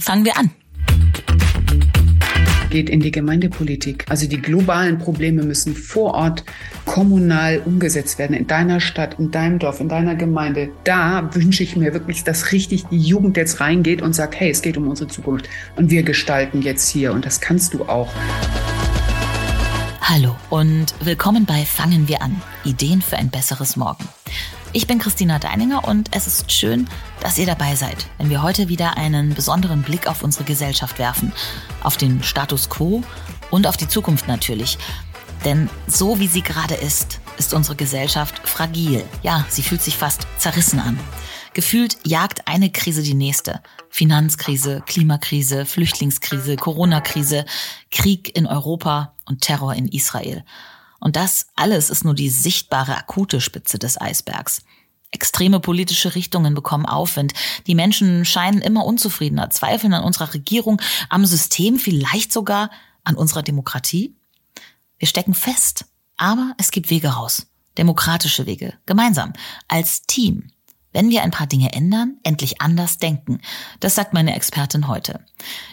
Fangen wir an geht in die Gemeindepolitik. Also die globalen Probleme müssen vor Ort kommunal umgesetzt werden, in deiner Stadt, in deinem Dorf, in deiner Gemeinde. Da wünsche ich mir wirklich, dass richtig die Jugend jetzt reingeht und sagt, hey, es geht um unsere Zukunft und wir gestalten jetzt hier und das kannst du auch. Hallo und willkommen bei Fangen wir an. Ideen für ein besseres Morgen. Ich bin Christina Deininger und es ist schön, dass ihr dabei seid, wenn wir heute wieder einen besonderen Blick auf unsere Gesellschaft werfen, auf den Status quo und auf die Zukunft natürlich. Denn so wie sie gerade ist, ist unsere Gesellschaft fragil. Ja, sie fühlt sich fast zerrissen an. Gefühlt jagt eine Krise die nächste. Finanzkrise, Klimakrise, Flüchtlingskrise, Corona-Krise, Krieg in Europa und Terror in Israel. Und das alles ist nur die sichtbare akute Spitze des Eisbergs. Extreme politische Richtungen bekommen Aufwind. Die Menschen scheinen immer unzufriedener, zweifeln an unserer Regierung, am System, vielleicht sogar an unserer Demokratie. Wir stecken fest, aber es gibt Wege raus. Demokratische Wege, gemeinsam, als Team. Wenn wir ein paar Dinge ändern, endlich anders denken. Das sagt meine Expertin heute.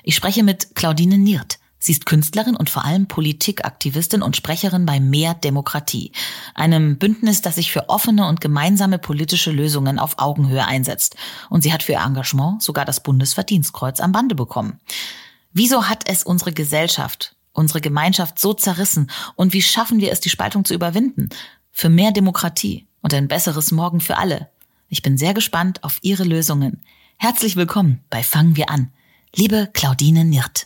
Ich spreche mit Claudine Niert. Sie ist Künstlerin und vor allem Politikaktivistin und Sprecherin bei Mehr Demokratie, einem Bündnis, das sich für offene und gemeinsame politische Lösungen auf Augenhöhe einsetzt. Und sie hat für ihr Engagement sogar das Bundesverdienstkreuz am Bande bekommen. Wieso hat es unsere Gesellschaft, unsere Gemeinschaft so zerrissen und wie schaffen wir es, die Spaltung zu überwinden? Für mehr Demokratie und ein besseres Morgen für alle. Ich bin sehr gespannt auf Ihre Lösungen. Herzlich willkommen bei Fangen wir an. Liebe Claudine Nirt.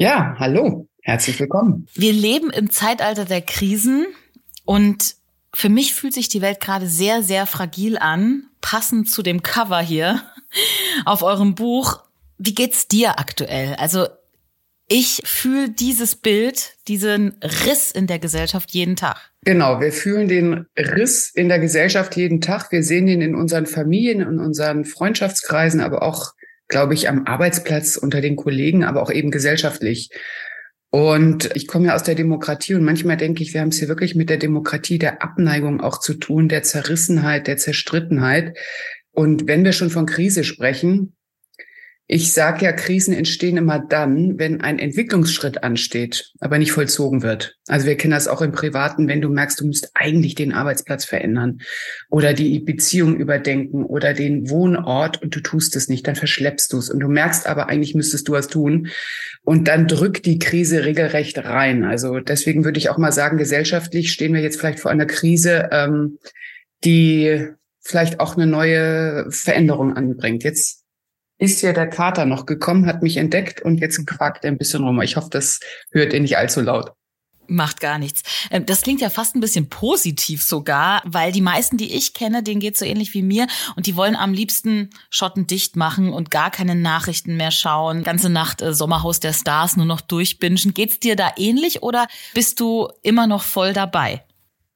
Ja, hallo, herzlich willkommen. Wir leben im Zeitalter der Krisen und für mich fühlt sich die Welt gerade sehr, sehr fragil an, passend zu dem Cover hier auf eurem Buch. Wie geht's dir aktuell? Also ich fühle dieses Bild, diesen Riss in der Gesellschaft jeden Tag. Genau, wir fühlen den Riss in der Gesellschaft jeden Tag. Wir sehen ihn in unseren Familien, in unseren Freundschaftskreisen, aber auch glaube ich, am Arbeitsplatz unter den Kollegen, aber auch eben gesellschaftlich. Und ich komme ja aus der Demokratie und manchmal denke ich, wir haben es hier wirklich mit der Demokratie der Abneigung auch zu tun, der Zerrissenheit, der Zerstrittenheit. Und wenn wir schon von Krise sprechen, ich sage ja, Krisen entstehen immer dann, wenn ein Entwicklungsschritt ansteht, aber nicht vollzogen wird. Also wir kennen das auch im Privaten, wenn du merkst, du musst eigentlich den Arbeitsplatz verändern oder die Beziehung überdenken oder den Wohnort und du tust es nicht, dann verschleppst du es und du merkst aber, eigentlich müsstest du was tun und dann drückt die Krise regelrecht rein. Also deswegen würde ich auch mal sagen, gesellschaftlich stehen wir jetzt vielleicht vor einer Krise, ähm, die vielleicht auch eine neue Veränderung anbringt. Jetzt ist ja der Kater noch gekommen, hat mich entdeckt und jetzt quakt er ein bisschen rum. Ich hoffe, das hört ihr nicht allzu laut. Macht gar nichts. Ähm, das klingt ja fast ein bisschen positiv sogar, weil die meisten, die ich kenne, denen geht so ähnlich wie mir und die wollen am liebsten Schotten dicht machen und gar keine Nachrichten mehr schauen. Ganze Nacht äh, Sommerhaus der Stars nur noch durchbingen. Geht's dir da ähnlich oder bist du immer noch voll dabei?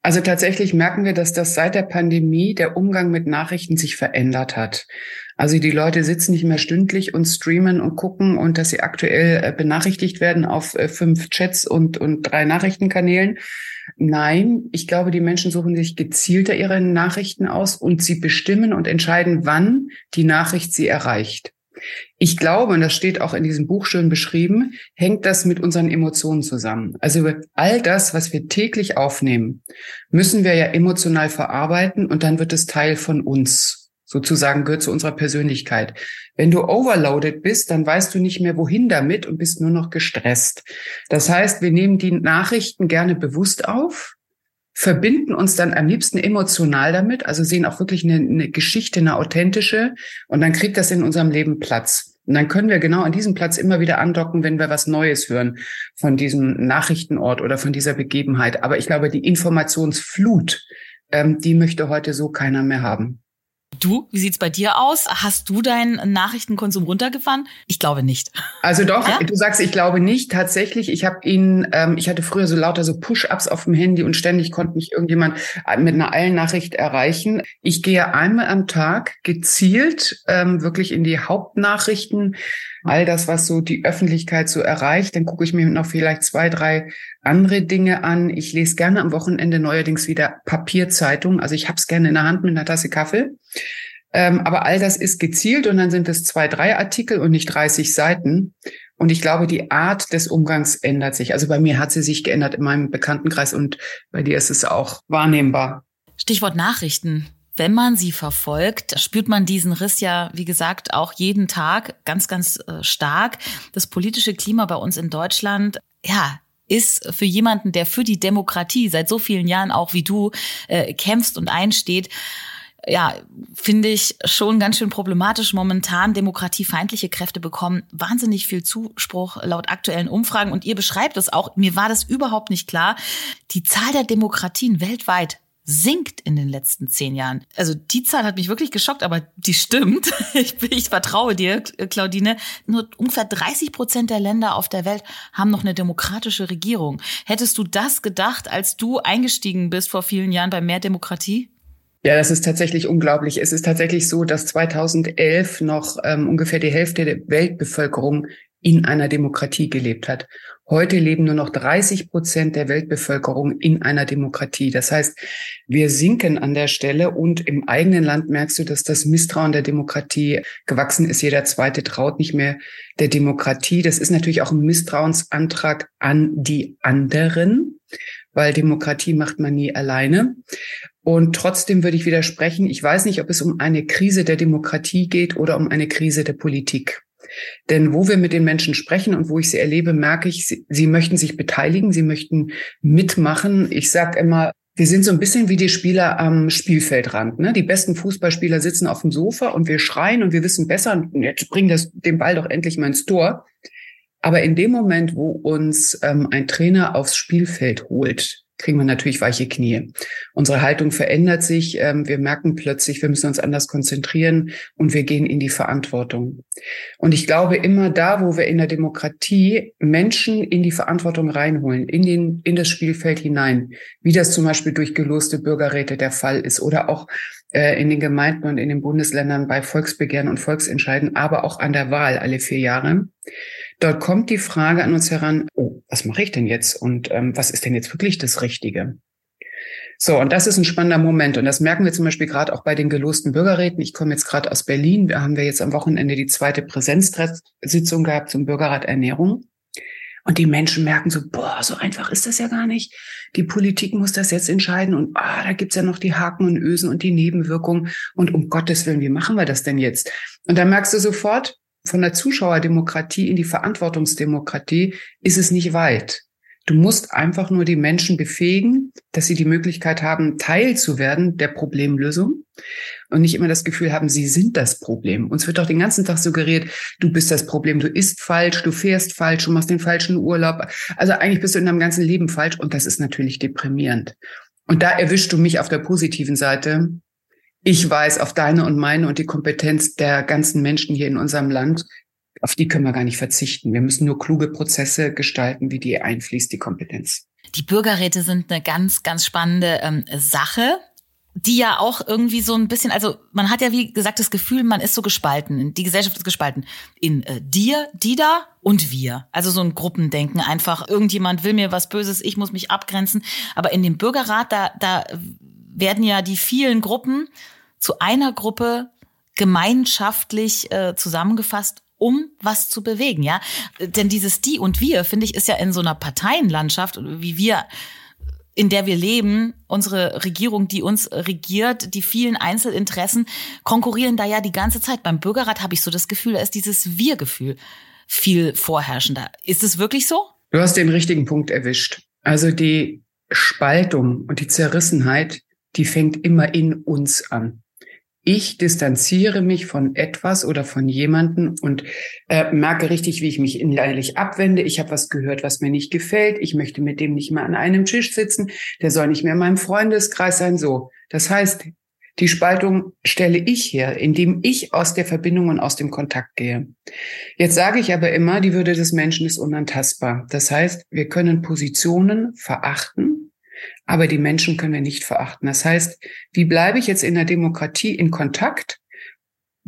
Also tatsächlich merken wir, dass das seit der Pandemie der Umgang mit Nachrichten sich verändert hat. Also die Leute sitzen nicht mehr stündlich und streamen und gucken und dass sie aktuell äh, benachrichtigt werden auf äh, fünf Chats und, und drei Nachrichtenkanälen. Nein, ich glaube, die Menschen suchen sich gezielter ihre Nachrichten aus und sie bestimmen und entscheiden, wann die Nachricht sie erreicht. Ich glaube, und das steht auch in diesem Buch schön beschrieben, hängt das mit unseren Emotionen zusammen. Also all das, was wir täglich aufnehmen, müssen wir ja emotional verarbeiten und dann wird es Teil von uns sozusagen gehört zu unserer Persönlichkeit. Wenn du overloaded bist, dann weißt du nicht mehr, wohin damit und bist nur noch gestresst. Das heißt, wir nehmen die Nachrichten gerne bewusst auf, verbinden uns dann am liebsten emotional damit, also sehen auch wirklich eine, eine Geschichte, eine authentische, und dann kriegt das in unserem Leben Platz. Und dann können wir genau an diesem Platz immer wieder andocken, wenn wir was Neues hören von diesem Nachrichtenort oder von dieser Begebenheit. Aber ich glaube, die Informationsflut, ähm, die möchte heute so keiner mehr haben. Du, wie sieht's bei dir aus? Hast du deinen Nachrichtenkonsum runtergefahren? Ich glaube nicht. Also doch, ja? du sagst, ich glaube nicht. Tatsächlich, ich habe ihn, ähm, ich hatte früher so lauter so Push-ups auf dem Handy und ständig konnte mich irgendjemand mit einer Eilnachricht erreichen. Ich gehe einmal am Tag gezielt ähm, wirklich in die Hauptnachrichten all das, was so die Öffentlichkeit so erreicht. Dann gucke ich mir noch vielleicht zwei, drei andere Dinge an. Ich lese gerne am Wochenende neuerdings wieder Papierzeitung. Also ich habe es gerne in der Hand mit einer Tasse Kaffee. Ähm, aber all das ist gezielt und dann sind es zwei, drei Artikel und nicht 30 Seiten. Und ich glaube, die Art des Umgangs ändert sich. Also bei mir hat sie sich geändert in meinem Bekanntenkreis und bei dir ist es auch wahrnehmbar. Stichwort Nachrichten. Wenn man sie verfolgt, spürt man diesen Riss ja, wie gesagt, auch jeden Tag ganz, ganz äh, stark. Das politische Klima bei uns in Deutschland, ja, ist für jemanden, der für die Demokratie seit so vielen Jahren auch wie du äh, kämpft und einsteht, ja, finde ich schon ganz schön problematisch. Momentan demokratiefeindliche Kräfte bekommen wahnsinnig viel Zuspruch laut aktuellen Umfragen. Und ihr beschreibt es auch, mir war das überhaupt nicht klar. Die Zahl der Demokratien weltweit sinkt in den letzten zehn Jahren. Also die Zahl hat mich wirklich geschockt, aber die stimmt. Ich, ich vertraue dir, Claudine. Nur ungefähr 30 Prozent der Länder auf der Welt haben noch eine demokratische Regierung. Hättest du das gedacht, als du eingestiegen bist vor vielen Jahren bei mehr Demokratie? Ja, das ist tatsächlich unglaublich. Es ist tatsächlich so, dass 2011 noch ähm, ungefähr die Hälfte der Weltbevölkerung in einer Demokratie gelebt hat. Heute leben nur noch 30 Prozent der Weltbevölkerung in einer Demokratie. Das heißt, wir sinken an der Stelle und im eigenen Land merkst du, dass das Misstrauen der Demokratie gewachsen ist. Jeder Zweite traut nicht mehr der Demokratie. Das ist natürlich auch ein Misstrauensantrag an die anderen, weil Demokratie macht man nie alleine. Und trotzdem würde ich widersprechen, ich weiß nicht, ob es um eine Krise der Demokratie geht oder um eine Krise der Politik. Denn wo wir mit den Menschen sprechen und wo ich sie erlebe, merke ich, sie, sie möchten sich beteiligen, sie möchten mitmachen. Ich sage immer, wir sind so ein bisschen wie die Spieler am Spielfeldrand. Ne? Die besten Fußballspieler sitzen auf dem Sofa und wir schreien und wir wissen besser, und jetzt bringen das den Ball doch endlich mal ins Tor. Aber in dem Moment, wo uns ähm, ein Trainer aufs Spielfeld holt, kriegen wir natürlich weiche Knie. Unsere Haltung verändert sich. Ähm, wir merken plötzlich, wir müssen uns anders konzentrieren und wir gehen in die Verantwortung. Und ich glaube, immer da, wo wir in der Demokratie Menschen in die Verantwortung reinholen, in, den, in das Spielfeld hinein, wie das zum Beispiel durch geloste Bürgerräte der Fall ist oder auch äh, in den Gemeinden und in den Bundesländern bei Volksbegehren und Volksentscheiden, aber auch an der Wahl alle vier Jahre, Dort kommt die Frage an uns heran, oh, was mache ich denn jetzt und ähm, was ist denn jetzt wirklich das Richtige? So, und das ist ein spannender Moment. Und das merken wir zum Beispiel gerade auch bei den gelosten Bürgerräten. Ich komme jetzt gerade aus Berlin. Da haben wir jetzt am Wochenende die zweite Präsenzsitzung gehabt zum Bürgerrat Ernährung. Und die Menschen merken so, boah, so einfach ist das ja gar nicht. Die Politik muss das jetzt entscheiden und ah, da gibt's ja noch die Haken und Ösen und die Nebenwirkungen. Und um Gottes Willen, wie machen wir das denn jetzt? Und dann merkst du sofort, von der Zuschauerdemokratie in die Verantwortungsdemokratie ist es nicht weit. Du musst einfach nur die Menschen befähigen, dass sie die Möglichkeit haben, Teil zu werden der Problemlösung und nicht immer das Gefühl haben, sie sind das Problem. Uns wird doch den ganzen Tag suggeriert, du bist das Problem, du isst falsch, du fährst falsch, du machst den falschen Urlaub. Also eigentlich bist du in deinem ganzen Leben falsch und das ist natürlich deprimierend. Und da erwischst du mich auf der positiven Seite, ich weiß auf deine und meine und die Kompetenz der ganzen Menschen hier in unserem Land, auf die können wir gar nicht verzichten. Wir müssen nur kluge Prozesse gestalten, wie die einfließt, die Kompetenz. Die Bürgerräte sind eine ganz, ganz spannende ähm, Sache die ja auch irgendwie so ein bisschen, also man hat ja wie gesagt das Gefühl, man ist so gespalten, die Gesellschaft ist gespalten in äh, dir, die da und wir. Also so ein Gruppendenken, einfach irgendjemand will mir was Böses, ich muss mich abgrenzen. Aber in dem Bürgerrat, da, da werden ja die vielen Gruppen zu einer Gruppe gemeinschaftlich äh, zusammengefasst, um was zu bewegen, ja. Denn dieses Die und Wir, finde ich, ist ja in so einer Parteienlandschaft, wie wir in der wir leben, unsere Regierung, die uns regiert, die vielen Einzelinteressen konkurrieren da ja die ganze Zeit. Beim Bürgerrat habe ich so das Gefühl, da ist dieses Wir-Gefühl viel vorherrschender. Ist es wirklich so? Du hast den richtigen Punkt erwischt. Also die Spaltung und die Zerrissenheit, die fängt immer in uns an ich distanziere mich von etwas oder von jemanden und äh, merke richtig, wie ich mich innerlich abwende. Ich habe was gehört, was mir nicht gefällt. Ich möchte mit dem nicht mehr an einem Tisch sitzen. Der soll nicht mehr in meinem Freundeskreis sein. So. Das heißt, die Spaltung stelle ich her, indem ich aus der Verbindung und aus dem Kontakt gehe. Jetzt sage ich aber immer, die Würde des Menschen ist unantastbar. Das heißt, wir können Positionen verachten, aber die Menschen können wir nicht verachten. Das heißt, wie bleibe ich jetzt in der Demokratie in Kontakt,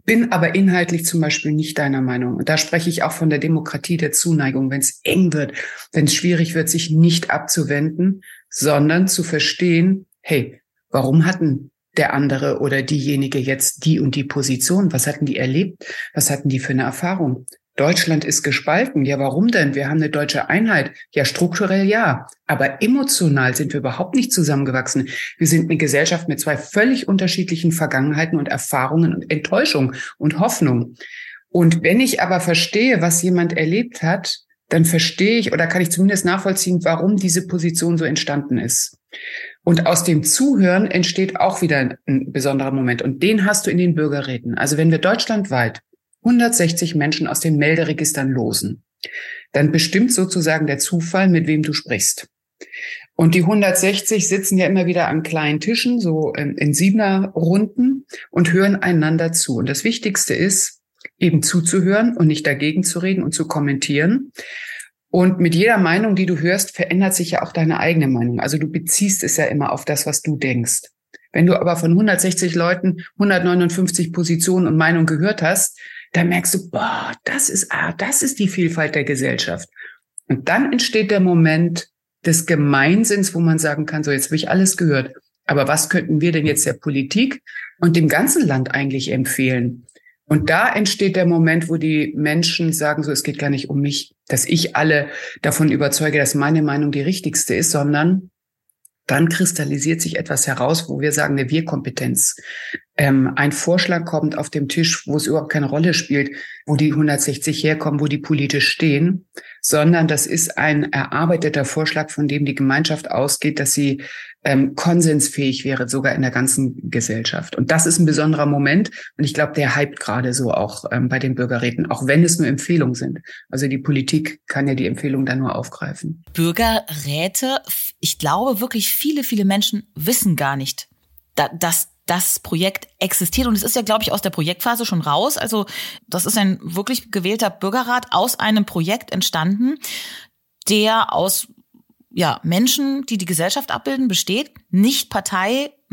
bin aber inhaltlich zum Beispiel nicht deiner Meinung. Und da spreche ich auch von der Demokratie der Zuneigung, wenn es eng wird, wenn es schwierig wird, sich nicht abzuwenden, sondern zu verstehen, hey, warum hatten der andere oder diejenige jetzt die und die Position? Was hatten die erlebt? Was hatten die für eine Erfahrung? Deutschland ist gespalten. Ja, warum denn? Wir haben eine deutsche Einheit. Ja, strukturell ja. Aber emotional sind wir überhaupt nicht zusammengewachsen. Wir sind eine Gesellschaft mit zwei völlig unterschiedlichen Vergangenheiten und Erfahrungen und Enttäuschung und Hoffnung. Und wenn ich aber verstehe, was jemand erlebt hat, dann verstehe ich oder kann ich zumindest nachvollziehen, warum diese Position so entstanden ist. Und aus dem Zuhören entsteht auch wieder ein besonderer Moment. Und den hast du in den Bürgerräten. Also wenn wir deutschlandweit 160 Menschen aus den Melderegistern losen, dann bestimmt sozusagen der Zufall, mit wem du sprichst. Und die 160 sitzen ja immer wieder an kleinen Tischen, so in siebener Runden und hören einander zu. Und das Wichtigste ist, eben zuzuhören und nicht dagegen zu reden und zu kommentieren. Und mit jeder Meinung, die du hörst, verändert sich ja auch deine eigene Meinung. Also du beziehst es ja immer auf das, was du denkst. Wenn du aber von 160 Leuten 159 Positionen und Meinungen gehört hast, dann merkst du, boah, das ist, ah, das ist die Vielfalt der Gesellschaft. Und dann entsteht der Moment des Gemeinsinns, wo man sagen kann, so jetzt habe ich alles gehört. Aber was könnten wir denn jetzt der Politik und dem ganzen Land eigentlich empfehlen? Und da entsteht der Moment, wo die Menschen sagen, so, es geht gar nicht um mich, dass ich alle davon überzeuge, dass meine Meinung die richtigste ist, sondern dann kristallisiert sich etwas heraus, wo wir sagen, eine Wir-Kompetenz. Ähm, ein Vorschlag kommt auf dem Tisch, wo es überhaupt keine Rolle spielt, wo die 160 herkommen, wo die politisch stehen, sondern das ist ein erarbeiteter Vorschlag, von dem die Gemeinschaft ausgeht, dass sie ähm, konsensfähig wäre, sogar in der ganzen Gesellschaft. Und das ist ein besonderer Moment. Und ich glaube, der hypt gerade so auch ähm, bei den Bürgerräten, auch wenn es nur Empfehlungen sind. Also die Politik kann ja die Empfehlungen dann nur aufgreifen. Bürgerräte, ich glaube wirklich viele, viele Menschen wissen gar nicht, dass das Projekt existiert und es ist ja, glaube ich, aus der Projektphase schon raus. Also das ist ein wirklich gewählter Bürgerrat aus einem Projekt entstanden, der aus ja, Menschen, die die Gesellschaft abbilden, besteht. Nicht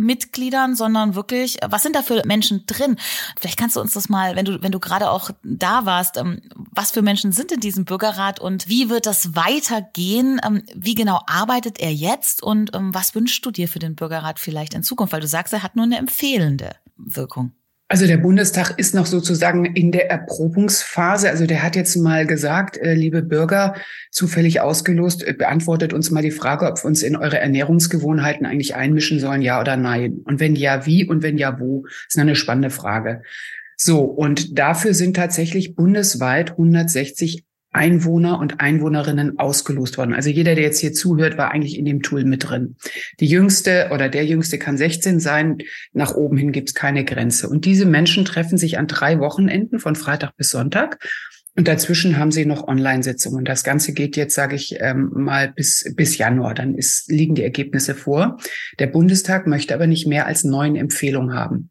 Parteimitgliedern, sondern wirklich, was sind da für Menschen drin? Vielleicht kannst du uns das mal, wenn du, wenn du gerade auch da warst, ähm, was für Menschen sind in diesem Bürgerrat und wie wird das weitergehen? Ähm, wie genau arbeitet er jetzt und ähm, was wünschst du dir für den Bürgerrat vielleicht in Zukunft? Weil du sagst, er hat nur eine empfehlende Wirkung. Also der Bundestag ist noch sozusagen in der Erprobungsphase. Also der hat jetzt mal gesagt, äh, liebe Bürger, zufällig ausgelost, äh, beantwortet uns mal die Frage, ob wir uns in eure Ernährungsgewohnheiten eigentlich einmischen sollen, ja oder nein. Und wenn ja, wie und wenn ja, wo? Ist eine spannende Frage. So, und dafür sind tatsächlich bundesweit 160 Einwohner und Einwohnerinnen ausgelost worden. Also jeder, der jetzt hier zuhört, war eigentlich in dem Tool mit drin. Die jüngste oder der jüngste kann 16 sein. Nach oben hin gibt es keine Grenze. Und diese Menschen treffen sich an drei Wochenenden von Freitag bis Sonntag und dazwischen haben sie noch Online-Sitzungen. Das Ganze geht jetzt, sage ich ähm, mal, bis, bis Januar. Dann ist, liegen die Ergebnisse vor. Der Bundestag möchte aber nicht mehr als neun Empfehlungen haben.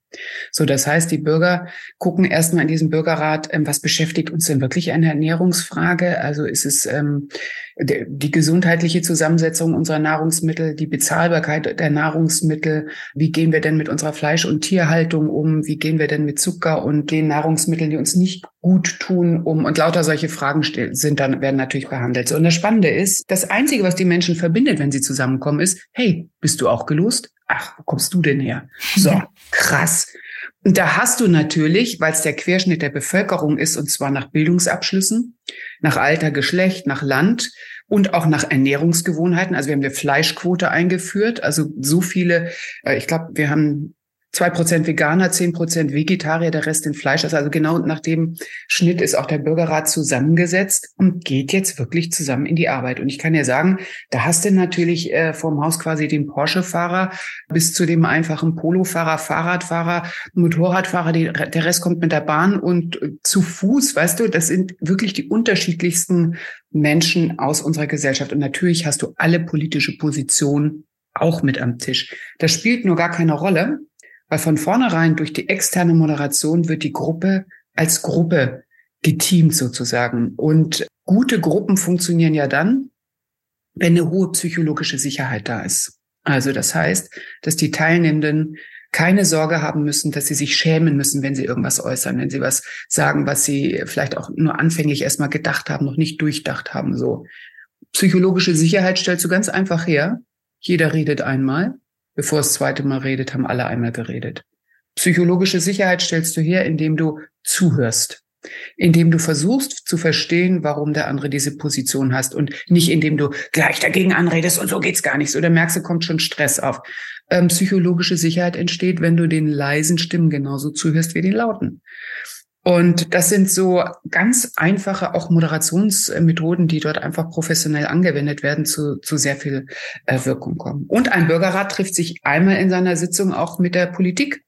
So, das heißt, die Bürger gucken erstmal in diesem Bürgerrat, ähm, was beschäftigt uns denn wirklich eine Ernährungsfrage? Also ist es ähm, die gesundheitliche Zusammensetzung unserer Nahrungsmittel, die Bezahlbarkeit der Nahrungsmittel, wie gehen wir denn mit unserer Fleisch- und Tierhaltung um, wie gehen wir denn mit Zucker und den Nahrungsmitteln, die uns nicht gut tun, um und lauter solche Fragen sind dann werden natürlich behandelt. So, und das Spannende ist, das einzige, was die Menschen verbindet, wenn sie zusammenkommen, ist, hey, bist du auch gelost? Ach, wo kommst du denn her? So, krass. Und da hast du natürlich, weil es der Querschnitt der Bevölkerung ist, und zwar nach Bildungsabschlüssen, nach Alter, Geschlecht, nach Land und auch nach Ernährungsgewohnheiten. Also wir haben eine Fleischquote eingeführt. Also so viele, äh, ich glaube, wir haben zwei Prozent Veganer, zehn Prozent Vegetarier, der Rest in Fleisch. Also genau nach dem Schnitt ist auch der Bürgerrat zusammengesetzt und geht jetzt wirklich zusammen in die Arbeit. Und ich kann ja sagen, da hast du natürlich äh, vom Haus quasi den Porsche-Fahrer bis zu dem einfachen Polo-Fahrer, Fahrradfahrer, Motorradfahrer. Die, der Rest kommt mit der Bahn und äh, zu Fuß, weißt du, das sind wirklich die unterschiedlichsten Menschen aus unserer Gesellschaft. Und natürlich hast du alle politische Positionen auch mit am Tisch. Das spielt nur gar keine Rolle, weil von vornherein durch die externe Moderation wird die Gruppe als Gruppe geteamt sozusagen. Und gute Gruppen funktionieren ja dann, wenn eine hohe psychologische Sicherheit da ist. Also das heißt, dass die Teilnehmenden keine Sorge haben müssen, dass sie sich schämen müssen, wenn sie irgendwas äußern, wenn sie was sagen, was sie vielleicht auch nur anfänglich erstmal gedacht haben, noch nicht durchdacht haben, so. Psychologische Sicherheit stellst du ganz einfach her. Jeder redet einmal. Bevor das zweite Mal redet, haben alle einmal geredet. Psychologische Sicherheit stellst du her, indem du zuhörst, indem du versuchst zu verstehen, warum der andere diese Position hast und nicht indem du gleich dagegen anredest und so geht's gar nicht. Da merkst du, kommt schon Stress auf. Ähm, psychologische Sicherheit entsteht, wenn du den leisen Stimmen genauso zuhörst wie den lauten. Und das sind so ganz einfache auch Moderationsmethoden, die dort einfach professionell angewendet werden, zu, zu sehr viel äh, Wirkung kommen. Und ein Bürgerrat trifft sich einmal in seiner Sitzung auch mit der Politik.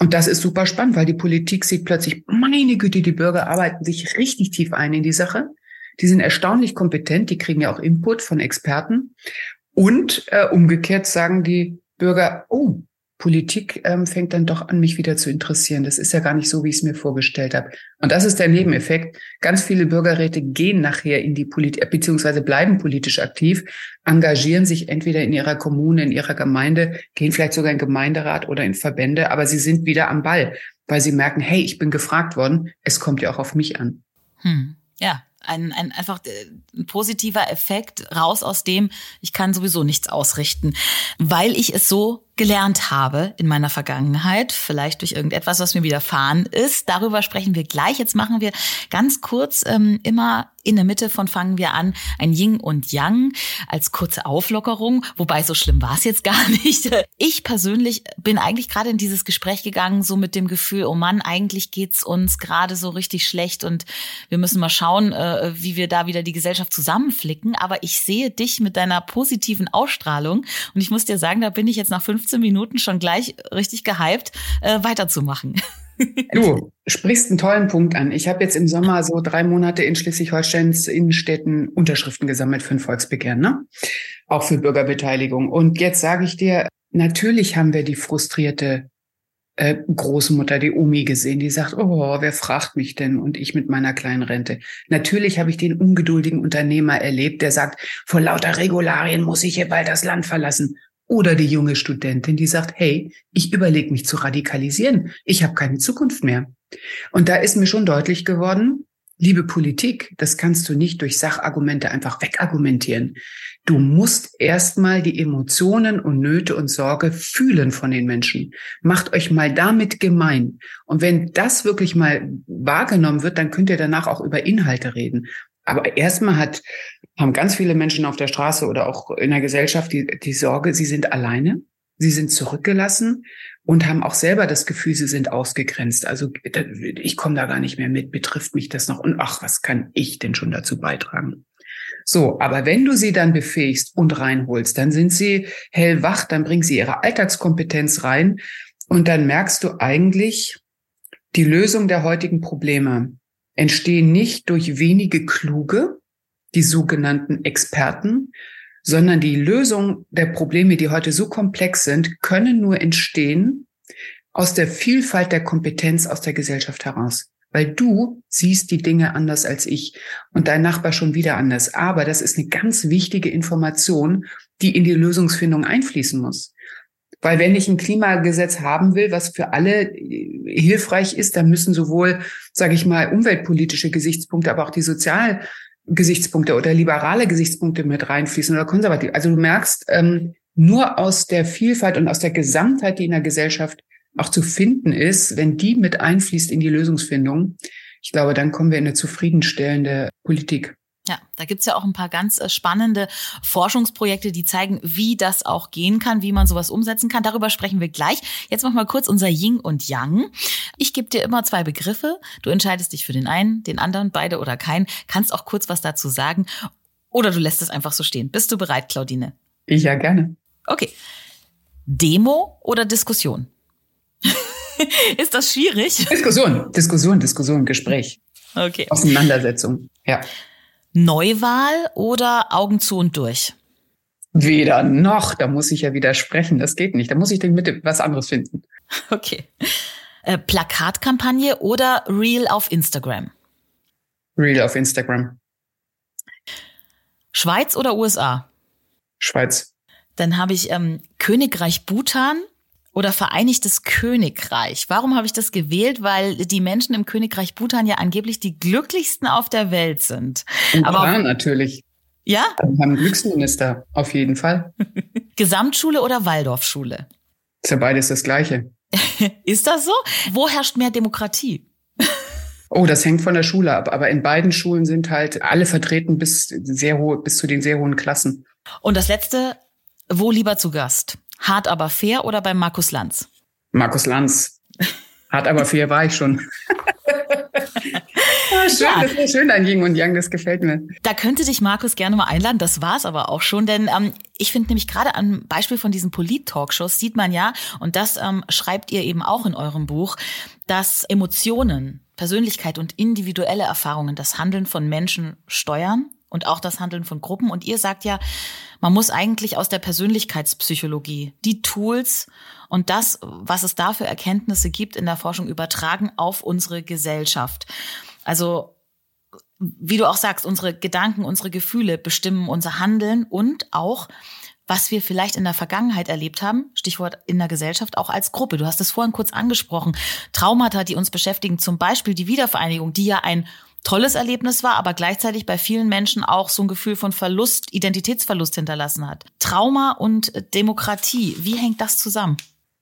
Und das ist super spannend, weil die Politik sieht plötzlich, meine Güte, die Bürger arbeiten sich richtig tief ein in die Sache. Die sind erstaunlich kompetent, die kriegen ja auch Input von Experten. Und äh, umgekehrt sagen die Bürger, oh, Politik ähm, fängt dann doch an, mich wieder zu interessieren. Das ist ja gar nicht so, wie ich es mir vorgestellt habe. Und das ist der Nebeneffekt. Ganz viele Bürgerräte gehen nachher in die Politik, äh, beziehungsweise bleiben politisch aktiv, engagieren sich entweder in ihrer Kommune, in ihrer Gemeinde, gehen vielleicht sogar in Gemeinderat oder in Verbände, aber sie sind wieder am Ball, weil sie merken, hey, ich bin gefragt worden, es kommt ja auch auf mich an. Hm. Ja, ein, ein einfach äh, ein positiver Effekt raus aus dem, ich kann sowieso nichts ausrichten, weil ich es so gelernt habe in meiner Vergangenheit, vielleicht durch irgendetwas, was mir widerfahren ist. Darüber sprechen wir gleich. Jetzt machen wir ganz kurz ähm, immer in der Mitte von fangen wir an ein Yin und Yang als kurze Auflockerung, wobei so schlimm war es jetzt gar nicht. Ich persönlich bin eigentlich gerade in dieses Gespräch gegangen so mit dem Gefühl, oh Mann, eigentlich geht's uns gerade so richtig schlecht und wir müssen mal schauen, äh, wie wir da wieder die Gesellschaft zusammenflicken. Aber ich sehe dich mit deiner positiven Ausstrahlung und ich muss dir sagen, da bin ich jetzt nach 15 Minuten schon gleich richtig gehypt, äh, weiterzumachen. Du sprichst einen tollen Punkt an. Ich habe jetzt im Sommer so drei Monate in Schleswig-Holsteins Innenstädten Unterschriften gesammelt für ein Volksbegehren, ne? Auch für Bürgerbeteiligung. Und jetzt sage ich dir, natürlich haben wir die frustrierte äh, Großmutter, die Omi gesehen, die sagt, oh, wer fragt mich denn? Und ich mit meiner kleinen Rente. Natürlich habe ich den ungeduldigen Unternehmer erlebt, der sagt, vor lauter Regularien muss ich hier bald das Land verlassen. Oder die junge Studentin, die sagt, hey, ich überlege mich zu radikalisieren. Ich habe keine Zukunft mehr. Und da ist mir schon deutlich geworden, liebe Politik, das kannst du nicht durch Sachargumente einfach wegargumentieren. Du musst erstmal die Emotionen und Nöte und Sorge fühlen von den Menschen. Macht euch mal damit gemein. Und wenn das wirklich mal wahrgenommen wird, dann könnt ihr danach auch über Inhalte reden. Aber erstmal hat, haben ganz viele Menschen auf der Straße oder auch in der Gesellschaft die, die Sorge, sie sind alleine, sie sind zurückgelassen und haben auch selber das Gefühl, sie sind ausgegrenzt. Also ich komme da gar nicht mehr mit, betrifft mich das noch und ach, was kann ich denn schon dazu beitragen? So, aber wenn du sie dann befähigst und reinholst, dann sind sie hellwach, dann bringen sie ihre Alltagskompetenz rein und dann merkst du eigentlich die Lösung der heutigen Probleme entstehen nicht durch wenige Kluge, die sogenannten Experten, sondern die Lösung der Probleme, die heute so komplex sind, können nur entstehen aus der Vielfalt der Kompetenz aus der Gesellschaft heraus. Weil du siehst die Dinge anders als ich und dein Nachbar schon wieder anders. Aber das ist eine ganz wichtige Information, die in die Lösungsfindung einfließen muss. Weil wenn ich ein Klimagesetz haben will, was für alle äh, hilfreich ist, dann müssen sowohl, sage ich mal, umweltpolitische Gesichtspunkte, aber auch die Sozialgesichtspunkte oder liberale Gesichtspunkte mit reinfließen oder konservativ. Also du merkst, ähm, nur aus der Vielfalt und aus der Gesamtheit, die in der Gesellschaft auch zu finden ist, wenn die mit einfließt in die Lösungsfindung, ich glaube, dann kommen wir in eine zufriedenstellende Politik. Ja, da gibt's ja auch ein paar ganz äh, spannende Forschungsprojekte, die zeigen, wie das auch gehen kann, wie man sowas umsetzen kann. Darüber sprechen wir gleich. Jetzt machen wir kurz unser Ying und Yang. Ich gebe dir immer zwei Begriffe. Du entscheidest dich für den einen, den anderen, beide oder keinen. Kannst auch kurz was dazu sagen. Oder du lässt es einfach so stehen. Bist du bereit, Claudine? Ich ja gerne. Okay. Demo oder Diskussion? Ist das schwierig? Diskussion, Diskussion, Diskussion, Gespräch. Okay. Auseinandersetzung, ja. Neuwahl oder Augen zu und durch? Weder noch, da muss ich ja widersprechen. Das geht nicht. Da muss ich den Mitte was anderes finden. Okay. Äh, Plakatkampagne oder Reel auf Instagram? Reel auf Instagram. Schweiz oder USA? Schweiz. Dann habe ich ähm, Königreich Bhutan oder Vereinigtes Königreich. Warum habe ich das gewählt? Weil die Menschen im Königreich Bhutan ja angeblich die glücklichsten auf der Welt sind. Und Aber klar, natürlich. Ja? Wir haben Glücksminister, auf jeden Fall. Gesamtschule oder Waldorfschule? Ist ja beides das Gleiche. Ist das so? Wo herrscht mehr Demokratie? Oh, das hängt von der Schule ab. Aber in beiden Schulen sind halt alle vertreten bis sehr hohe, bis zu den sehr hohen Klassen. Und das letzte, wo lieber zu Gast? Hart aber fair oder beim Markus Lanz? Markus Lanz. Hart aber fair war ich schon. Ah, schön, ja. das ist schön, dein Yin und Yang, das gefällt mir. Da könnte dich Markus gerne mal einladen, das war's aber auch schon, denn ähm, ich finde nämlich gerade am Beispiel von diesen Polit-Talkshows sieht man ja, und das ähm, schreibt ihr eben auch in eurem Buch, dass Emotionen, Persönlichkeit und individuelle Erfahrungen das Handeln von Menschen steuern und auch das Handeln von Gruppen. Und ihr sagt ja, man muss eigentlich aus der Persönlichkeitspsychologie die Tools und das, was es da für Erkenntnisse gibt in der Forschung, übertragen auf unsere Gesellschaft. Also wie du auch sagst, unsere Gedanken, unsere Gefühle bestimmen unser Handeln und auch, was wir vielleicht in der Vergangenheit erlebt haben, Stichwort in der Gesellschaft, auch als Gruppe. Du hast es vorhin kurz angesprochen. Traumata, die uns beschäftigen, zum Beispiel die Wiedervereinigung, die ja ein tolles Erlebnis war, aber gleichzeitig bei vielen Menschen auch so ein Gefühl von Verlust, Identitätsverlust hinterlassen hat. Trauma und Demokratie, wie hängt das zusammen?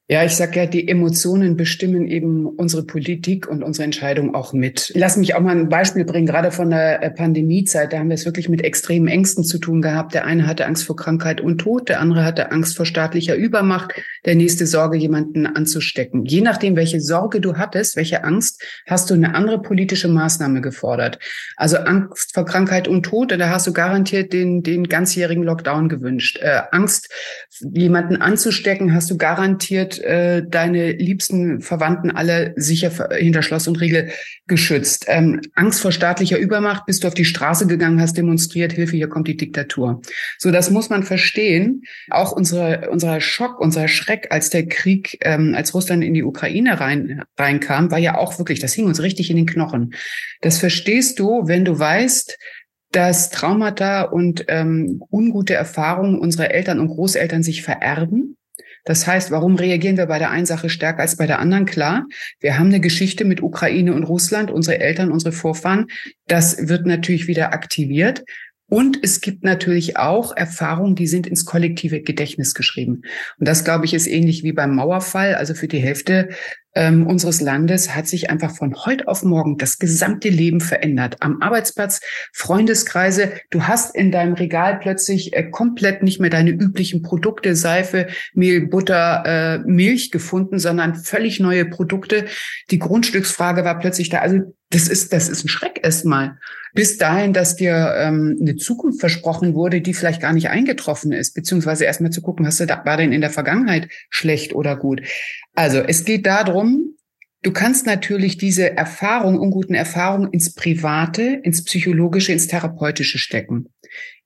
Ja, ich sag ja, die Emotionen bestimmen eben unsere Politik und unsere Entscheidung auch mit. Lass mich auch mal ein Beispiel bringen, gerade von der äh, Pandemiezeit, da haben wir es wirklich mit extremen Ängsten zu tun gehabt. Der eine hatte Angst vor Krankheit und Tod, der andere hatte Angst vor staatlicher Übermacht, der nächste Sorge, jemanden anzustecken. Je nachdem, welche Sorge du hattest, welche Angst, hast du eine andere politische Maßnahme gefordert. Also Angst vor Krankheit und Tod, da hast du garantiert den, den ganzjährigen Lockdown gewünscht. Äh, Angst, jemanden anzustecken, hast du garantiert äh, deine liebsten Verwandten alle sicher hinter Schloss und Riegel geschützt. Ähm, Angst vor staatlicher Übermacht, bist du auf die Straße gegangen, hast demonstriert, Hilfe, hier kommt die Diktatur. So, das muss man verstehen. Auch unsere, unser Schock, unser Schreck, als der Krieg, ähm, als Russland in die Ukraine rein, reinkam, war ja auch wirklich, das hing uns richtig in den Knochen. Das verstehst du, wenn du weißt, dass Traumata und ähm, ungute Erfahrungen unserer Eltern und Großeltern sich vererben das heißt, warum reagieren wir bei der einen Sache stärker als bei der anderen? Klar, wir haben eine Geschichte mit Ukraine und Russland, unsere Eltern, unsere Vorfahren. Das wird natürlich wieder aktiviert. Und es gibt natürlich auch Erfahrungen, die sind ins kollektive Gedächtnis geschrieben. Und das, glaube ich, ist ähnlich wie beim Mauerfall. Also für die Hälfte ähm, unseres Landes hat sich einfach von heute auf morgen das gesamte Leben verändert. Am Arbeitsplatz, Freundeskreise, du hast in deinem Regal plötzlich äh, komplett nicht mehr deine üblichen Produkte, Seife, Mehl, Butter, äh, Milch gefunden, sondern völlig neue Produkte. Die Grundstücksfrage war plötzlich da. Also das ist, das ist ein Schreck erstmal. Bis dahin, dass dir ähm, eine Zukunft versprochen wurde, die vielleicht gar nicht eingetroffen ist, beziehungsweise erstmal zu gucken, was war denn in der Vergangenheit schlecht oder gut. Also es geht darum, du kannst natürlich diese Erfahrung, unguten Erfahrungen ins Private, ins Psychologische, ins Therapeutische stecken.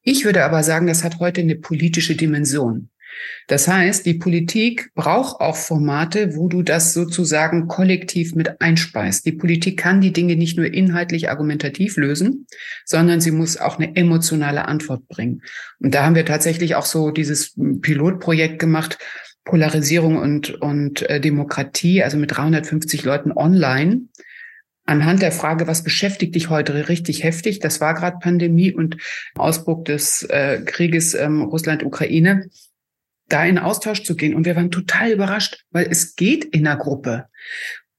Ich würde aber sagen, das hat heute eine politische Dimension. Das heißt, die Politik braucht auch Formate, wo du das sozusagen kollektiv mit einspeist. Die Politik kann die Dinge nicht nur inhaltlich argumentativ lösen, sondern sie muss auch eine emotionale Antwort bringen. Und da haben wir tatsächlich auch so dieses Pilotprojekt gemacht, Polarisierung und, und äh, Demokratie, also mit 350 Leuten online. Anhand der Frage, was beschäftigt dich heute richtig heftig? Das war gerade Pandemie und Ausbruch des äh, Krieges ähm, Russland-Ukraine da in Austausch zu gehen. Und wir waren total überrascht, weil es geht in der Gruppe.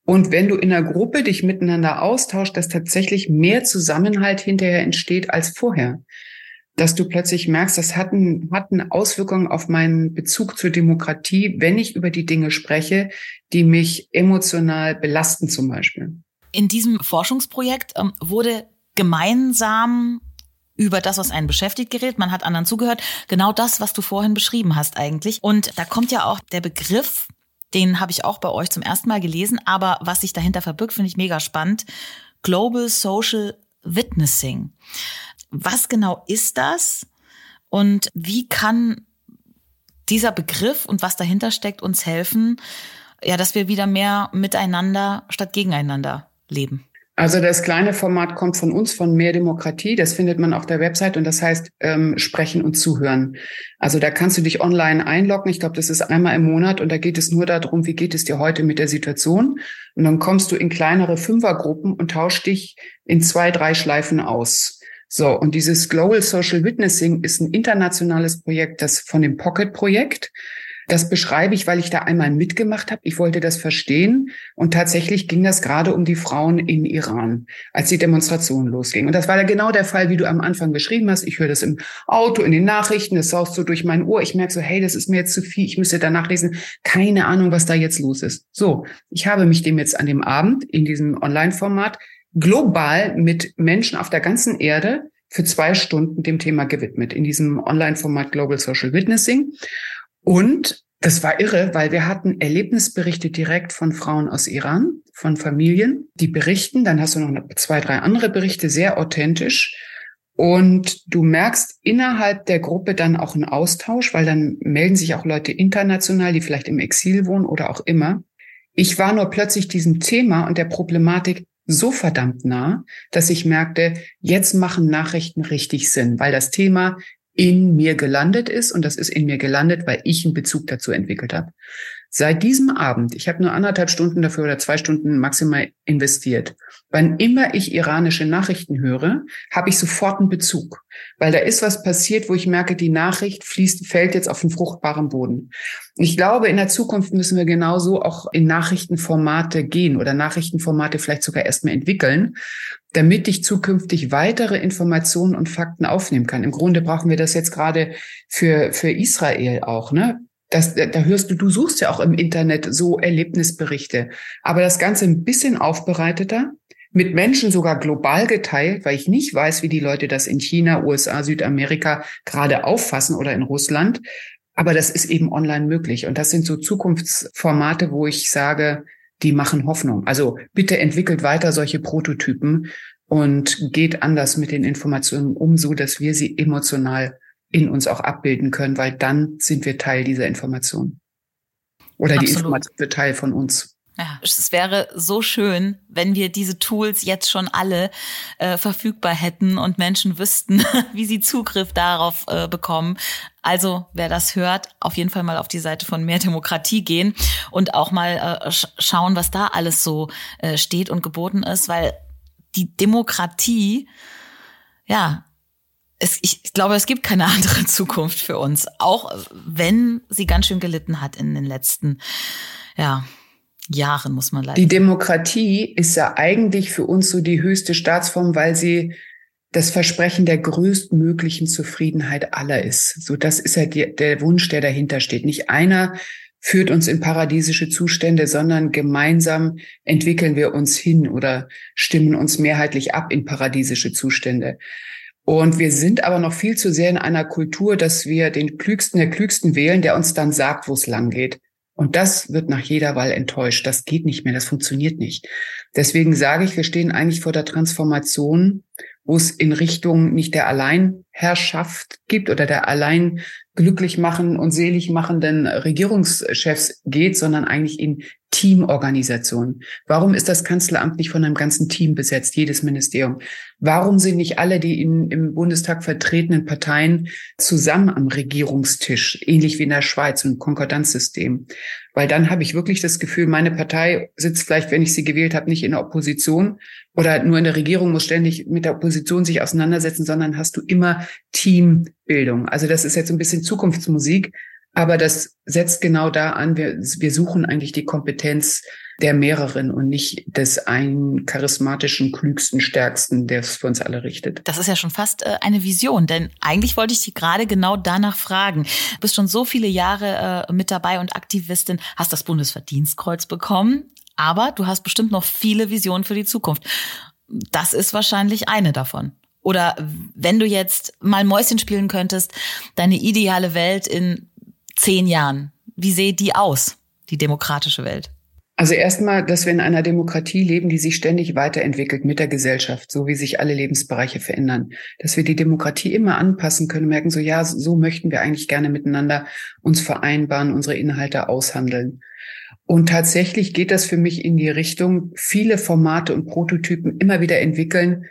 Und wenn du in einer Gruppe dich miteinander austauscht, dass tatsächlich mehr Zusammenhalt hinterher entsteht als vorher. Dass du plötzlich merkst, das hat, ein, hat eine Auswirkung auf meinen Bezug zur Demokratie, wenn ich über die Dinge spreche, die mich emotional belasten zum Beispiel. In diesem Forschungsprojekt ähm, wurde gemeinsam über das, was einen beschäftigt, geredet. Man hat anderen zugehört. Genau das, was du vorhin beschrieben hast eigentlich. Und da kommt ja auch der Begriff, den habe ich auch bei euch zum ersten Mal gelesen, aber was sich dahinter verbirgt, finde ich mega spannend. Global Social Witnessing. Was genau ist das? Und wie kann dieser Begriff und was dahinter steckt uns helfen, ja, dass wir wieder mehr miteinander statt gegeneinander leben? Also das kleine Format kommt von uns, von Mehr Demokratie. Das findet man auf der Website und das heißt ähm, Sprechen und Zuhören. Also da kannst du dich online einloggen. Ich glaube, das ist einmal im Monat und da geht es nur darum, wie geht es dir heute mit der Situation. Und dann kommst du in kleinere Fünfergruppen und tauschst dich in zwei, drei Schleifen aus. So, und dieses Global Social Witnessing ist ein internationales Projekt, das von dem Pocket Projekt. Das beschreibe ich, weil ich da einmal mitgemacht habe. Ich wollte das verstehen. Und tatsächlich ging das gerade um die Frauen in Iran, als die Demonstration losging. Und das war genau der Fall, wie du am Anfang beschrieben hast. Ich höre das im Auto, in den Nachrichten, das saust so durch mein Ohr. Ich merke so, hey, das ist mir jetzt zu viel. Ich müsste danach lesen. Keine Ahnung, was da jetzt los ist. So, ich habe mich dem jetzt an dem Abend in diesem Online-Format global mit Menschen auf der ganzen Erde für zwei Stunden dem Thema gewidmet in diesem Online-Format Global Social Witnessing. Und das war irre, weil wir hatten Erlebnisberichte direkt von Frauen aus Iran, von Familien, die berichten. Dann hast du noch zwei, drei andere Berichte, sehr authentisch. Und du merkst innerhalb der Gruppe dann auch einen Austausch, weil dann melden sich auch Leute international, die vielleicht im Exil wohnen oder auch immer. Ich war nur plötzlich diesem Thema und der Problematik so verdammt nah, dass ich merkte, jetzt machen Nachrichten richtig Sinn, weil das Thema in mir gelandet ist und das ist in mir gelandet, weil ich einen Bezug dazu entwickelt habe. Seit diesem Abend, ich habe nur anderthalb Stunden dafür oder zwei Stunden maximal investiert. Wann immer ich iranische Nachrichten höre, habe ich sofort einen Bezug, weil da ist was passiert, wo ich merke, die Nachricht fließt, fällt jetzt auf einen fruchtbaren Boden. Ich glaube, in der Zukunft müssen wir genauso auch in Nachrichtenformate gehen oder Nachrichtenformate vielleicht sogar erstmal entwickeln, damit ich zukünftig weitere Informationen und Fakten aufnehmen kann. Im Grunde brauchen wir das jetzt gerade für, für Israel auch, ne? Das, da hörst du, du suchst ja auch im Internet so Erlebnisberichte, aber das Ganze ein bisschen aufbereiteter, mit Menschen sogar global geteilt, weil ich nicht weiß, wie die Leute das in China, USA, Südamerika gerade auffassen oder in Russland. Aber das ist eben online möglich. Und das sind so Zukunftsformate, wo ich sage, die machen Hoffnung. Also bitte entwickelt weiter solche Prototypen und geht anders mit den Informationen um, so dass wir sie emotional in uns auch abbilden können, weil dann sind wir Teil dieser Information. Oder Absolut. die Information wird Teil von uns. Ja, es wäre so schön, wenn wir diese Tools jetzt schon alle äh, verfügbar hätten und Menschen wüssten, wie sie Zugriff darauf äh, bekommen. Also, wer das hört, auf jeden Fall mal auf die Seite von Mehr Demokratie gehen und auch mal äh, schauen, was da alles so äh, steht und geboten ist, weil die Demokratie, ja, es, ich glaube, es gibt keine andere Zukunft für uns, auch wenn sie ganz schön gelitten hat in den letzten, ja, Jahren, muss man leider Die Demokratie ist ja eigentlich für uns so die höchste Staatsform, weil sie das Versprechen der größtmöglichen Zufriedenheit aller ist. So, das ist ja die, der Wunsch, der dahinter steht. Nicht einer führt uns in paradiesische Zustände, sondern gemeinsam entwickeln wir uns hin oder stimmen uns mehrheitlich ab in paradiesische Zustände. Und wir sind aber noch viel zu sehr in einer Kultur, dass wir den Klügsten der Klügsten wählen, der uns dann sagt, wo es lang geht. Und das wird nach jeder Wahl enttäuscht. Das geht nicht mehr, das funktioniert nicht. Deswegen sage ich, wir stehen eigentlich vor der Transformation, wo es in Richtung nicht der Alleinherrschaft gibt oder der allein glücklich machen und selig machenden Regierungschefs geht, sondern eigentlich in Teamorganisation. Warum ist das Kanzleramt nicht von einem ganzen Team besetzt, jedes Ministerium? Warum sind nicht alle die in, im Bundestag vertretenen Parteien zusammen am Regierungstisch, ähnlich wie in der Schweiz, ein Konkordanzsystem? Weil dann habe ich wirklich das Gefühl, meine Partei sitzt vielleicht, wenn ich sie gewählt habe, nicht in der Opposition oder nur in der Regierung, muss ständig mit der Opposition sich auseinandersetzen, sondern hast du immer Teambildung. Also das ist jetzt ein bisschen Zukunftsmusik, Aber das setzt genau da an, wir, wir suchen eigentlich die Kompetenz der mehreren und nicht des einen charismatischen, klügsten, stärksten, der es für uns alle richtet. Das ist ja schon fast äh, eine Vision, denn eigentlich wollte ich dich gerade genau danach fragen. Du bist schon so viele Jahre äh, mit dabei und Aktivistin, hast das Bundesverdienstkreuz bekommen, aber du hast bestimmt noch viele Visionen für die Zukunft. Das ist wahrscheinlich eine davon. Oder wenn du jetzt mal Mäuschen spielen könntest, deine ideale Welt in zehn Jahren, wie sehe die aus, die demokratische Welt? Also erstmal, dass wir in einer Demokratie leben, die sich ständig weiterentwickelt mit der Gesellschaft, so wie sich alle Lebensbereiche verändern. Dass wir die Demokratie immer anpassen können, merken so, ja, so möchten wir eigentlich gerne miteinander uns vereinbaren, unsere Inhalte aushandeln. Und tatsächlich geht das für mich in die Richtung, viele Formate und Prototypen immer wieder entwickeln,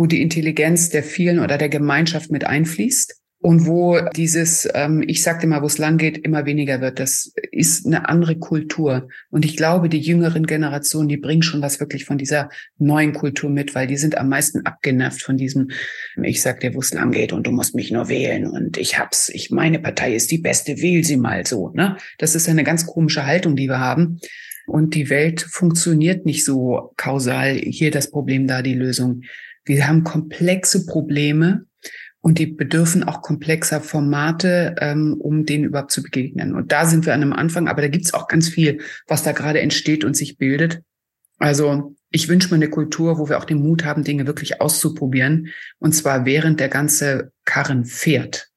wo die Intelligenz der vielen oder der Gemeinschaft mit einfließt und wo dieses, ähm, ich sagte mal, wo es lang geht, immer weniger wird. Das ist eine andere Kultur. Und ich glaube, die jüngeren Generationen, die bringen schon was wirklich von dieser neuen Kultur mit, weil die sind am meisten abgenervt von diesem, ich sag dir, wo es lang geht und du musst mich nur wählen und ich hab's, ich, meine Partei ist die beste, wähl sie mal so, ne? Das ist eine ganz komische Haltung, die wir haben. Und die Welt funktioniert nicht so kausal. Hier das Problem, da die Lösung. Wir haben komplexe Probleme und die bedürfen auch komplexer Formate, ähm, um denen überhaupt zu begegnen. Und da sind wir an einem Anfang, aber da gibt's auch ganz viel, was da gerade entsteht und sich bildet. Also ich wünsche mir eine Kultur, wo wir auch den Mut haben, Dinge wirklich auszuprobieren. Und zwar während der ganze Karren fährt.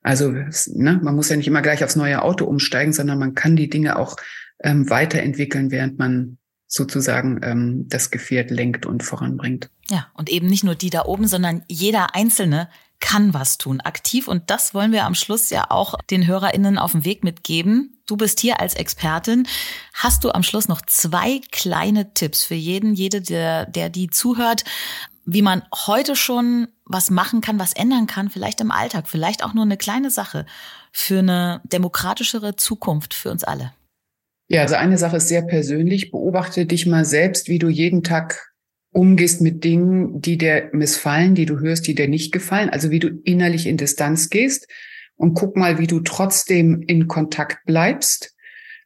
Also ne, man muss ja nicht immer gleich aufs neue Auto umsteigen, sondern man kann die Dinge auch ähm, weiterentwickeln, während man sozusagen ähm, das Gefährt lenkt und voranbringt. Ja, und eben nicht nur die da oben, sondern jeder Einzelne kann was tun, aktiv. Und das wollen wir am Schluss ja auch den HörerInnen auf dem Weg mitgeben. Du bist hier als Expertin. Hast du am Schluss noch zwei kleine Tipps für jeden, jede, der, der die zuhört, wie man heute schon was machen kann, was ändern kann, vielleicht im Alltag, vielleicht auch nur eine kleine Sache für eine demokratischere Zukunft für uns alle? Ja, also eine Sache ist sehr persönlich. Beobachte dich mal selbst, wie du jeden Tag umgehst mit Dingen, die dir missfallen, die du hörst, die dir nicht gefallen, also wie du innerlich in Distanz gehst und guck mal, wie du trotzdem in Kontakt bleibst.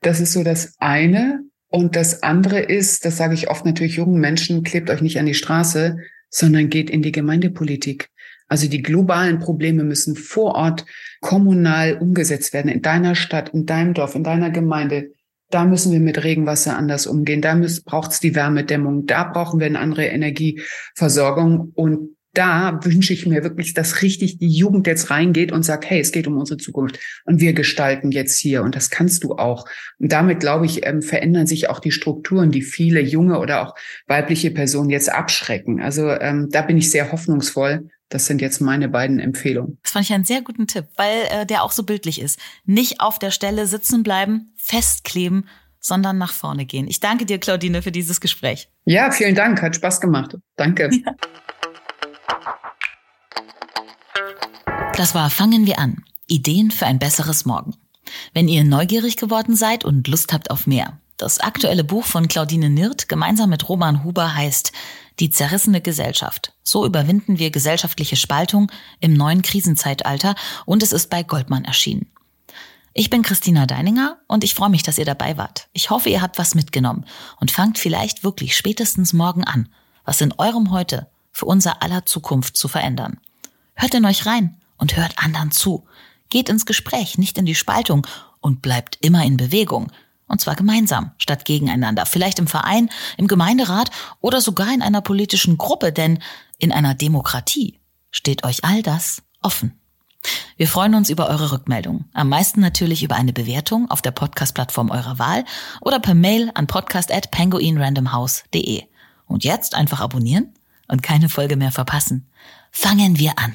Das ist so das eine. Und das andere ist, das sage ich oft natürlich jungen Menschen, klebt euch nicht an die Straße, sondern geht in die Gemeindepolitik. Also die globalen Probleme müssen vor Ort kommunal umgesetzt werden, in deiner Stadt, in deinem Dorf, in deiner Gemeinde. Da müssen wir mit Regenwasser anders umgehen. Da braucht es die Wärmedämmung. Da brauchen wir eine andere Energieversorgung. Und da wünsche ich mir wirklich, dass richtig die Jugend jetzt reingeht und sagt, hey, es geht um unsere Zukunft und wir gestalten jetzt hier und das kannst du auch. Und damit, glaube ich, ähm, verändern sich auch die Strukturen, die viele junge oder auch weibliche Personen jetzt abschrecken. Also ähm, da bin ich sehr hoffnungsvoll, das sind jetzt meine beiden Empfehlungen. Das fand ich einen sehr guten Tipp, weil äh, der auch so bildlich ist. Nicht auf der Stelle sitzen bleiben, festkleben, sondern nach vorne gehen. Ich danke dir, Claudine, für dieses Gespräch. Ja, vielen Dank. Hat Spaß gemacht. Danke. Ja. Das war Fangen wir an. Ideen für ein besseres Morgen. Wenn ihr neugierig geworden seid und Lust habt auf mehr. Das aktuelle Buch von Claudine Nirt gemeinsam mit Roman Huber heißt die zerrissene Gesellschaft. So überwinden wir gesellschaftliche Spaltung im neuen Krisenzeitalter und es ist bei Goldmann erschienen. Ich bin Christina Deininger und ich freue mich, dass ihr dabei wart. Ich hoffe, ihr habt was mitgenommen und fangt vielleicht wirklich spätestens morgen an, was in eurem Heute für unser aller Zukunft zu verändern. Hört in euch rein und hört anderen zu. Geht ins Gespräch, nicht in die Spaltung und bleibt immer in Bewegung. Und zwar gemeinsam, statt gegeneinander. Vielleicht im Verein, im Gemeinderat oder sogar in einer politischen Gruppe, denn in einer Demokratie steht euch all das offen. Wir freuen uns über eure Rückmeldung. Am meisten natürlich über eine Bewertung auf der Podcast-Plattform eurer Wahl oder per Mail an podcast@penguinrandomhouse.de. Und jetzt einfach abonnieren und keine Folge mehr verpassen. Fangen wir an.